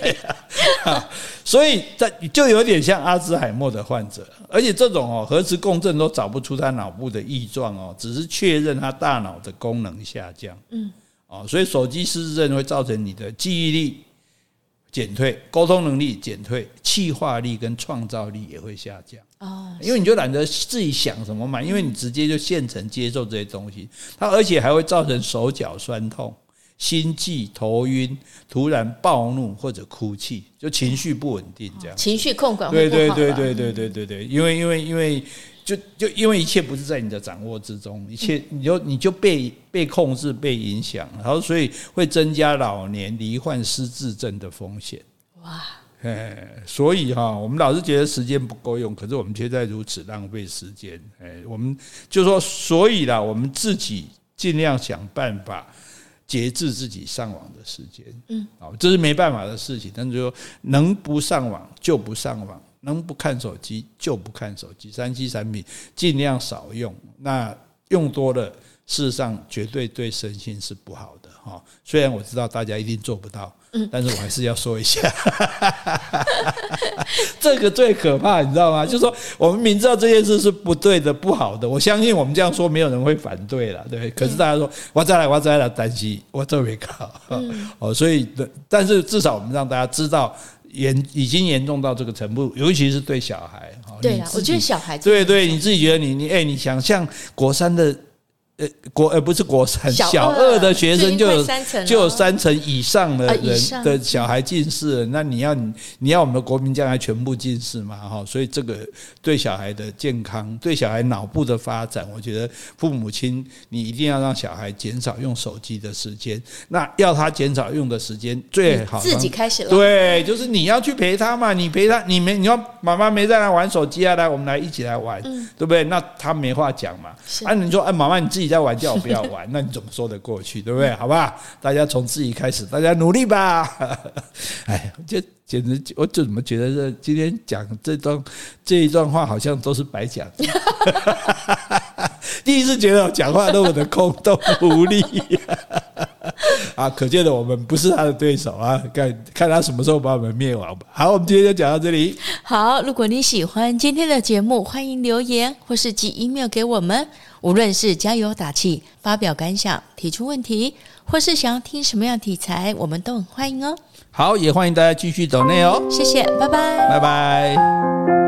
所以这就有点像阿兹海默的患者，而且这种哦，核磁共振都找不出他脑部的异状哦，只是确认他大脑的功能下降。嗯，哦，所以手机失智症会造成你的记忆力。减退，沟通能力减退，气化力跟创造力也会下降哦，因为你就懒得自己想什么嘛，因为你直接就现成接受这些东西，它而且还会造成手脚酸痛、心悸、头晕、突然暴怒或者哭泣，就情绪不稳定这样，情绪控管会。对对对对对对对对，因为因为因为。就就因为一切不是在你的掌握之中，一切你就你就被被控制、被影响，然后所以会增加老年罹患失智症的风险。哇，哎，所以哈，我们老是觉得时间不够用，可是我们却在如此浪费时间。哎，我们就说，所以啦，我们自己尽量想办法节制自己上网的时间。嗯，啊，这是没办法的事情，但是说能不上网就不上网。能不看手机就不看手机，三 C 产品尽量少用。那用多了，事实上绝对对身心是不好的哈。虽然我知道大家一定做不到，但是我还是要说一下，(laughs) 这个最可怕，你知道吗？就是说我们明知道这件事是不对的、不好的，我相信我们这样说没有人会反对了，对。可是大家说我再来，我再来，担心我特别高哦，所以但是至少我们让大家知道。严已经严重到这个程度，尤其是对小孩。对啊，我觉得小孩对对，你自己觉得你你哎，你想象国三的。呃，国呃不是国三，小二的学生就有就有三成以上的人的小孩近视，那你要你你要我们的国民将来全部近视嘛？哈，所以这个对小孩的健康，对小孩脑部的发展，我觉得父母亲你一定要让小孩减少用手机的时间。那要他减少用的时间，最好自己开始了。对，就是你要去陪他嘛，你陪他，你没你要妈妈没在那玩手机啊，来我们来一起来玩，对不对？那他没话讲嘛。啊，你说哎，妈妈你自己。你在玩，叫我不要玩，(laughs) 那你怎么说得过去？对不对？好吧，大家从自己开始，大家努力吧。(laughs) 哎，这简直，我就怎么觉得这今天讲这段这一段话，好像都是白讲。(laughs) 第一次觉得我讲话那么的空洞无力啊！可见的我们不是他的对手啊！看看他什么时候把我们灭亡吧。好，我们今天就讲到这里。好，如果你喜欢今天的节目，欢迎留言或是寄 email 给我们。无论是加油打气、发表感想、提出问题，或是想要听什么样题材，我们都很欢迎哦。好，也欢迎大家继续走内哦。谢谢，拜拜，拜拜。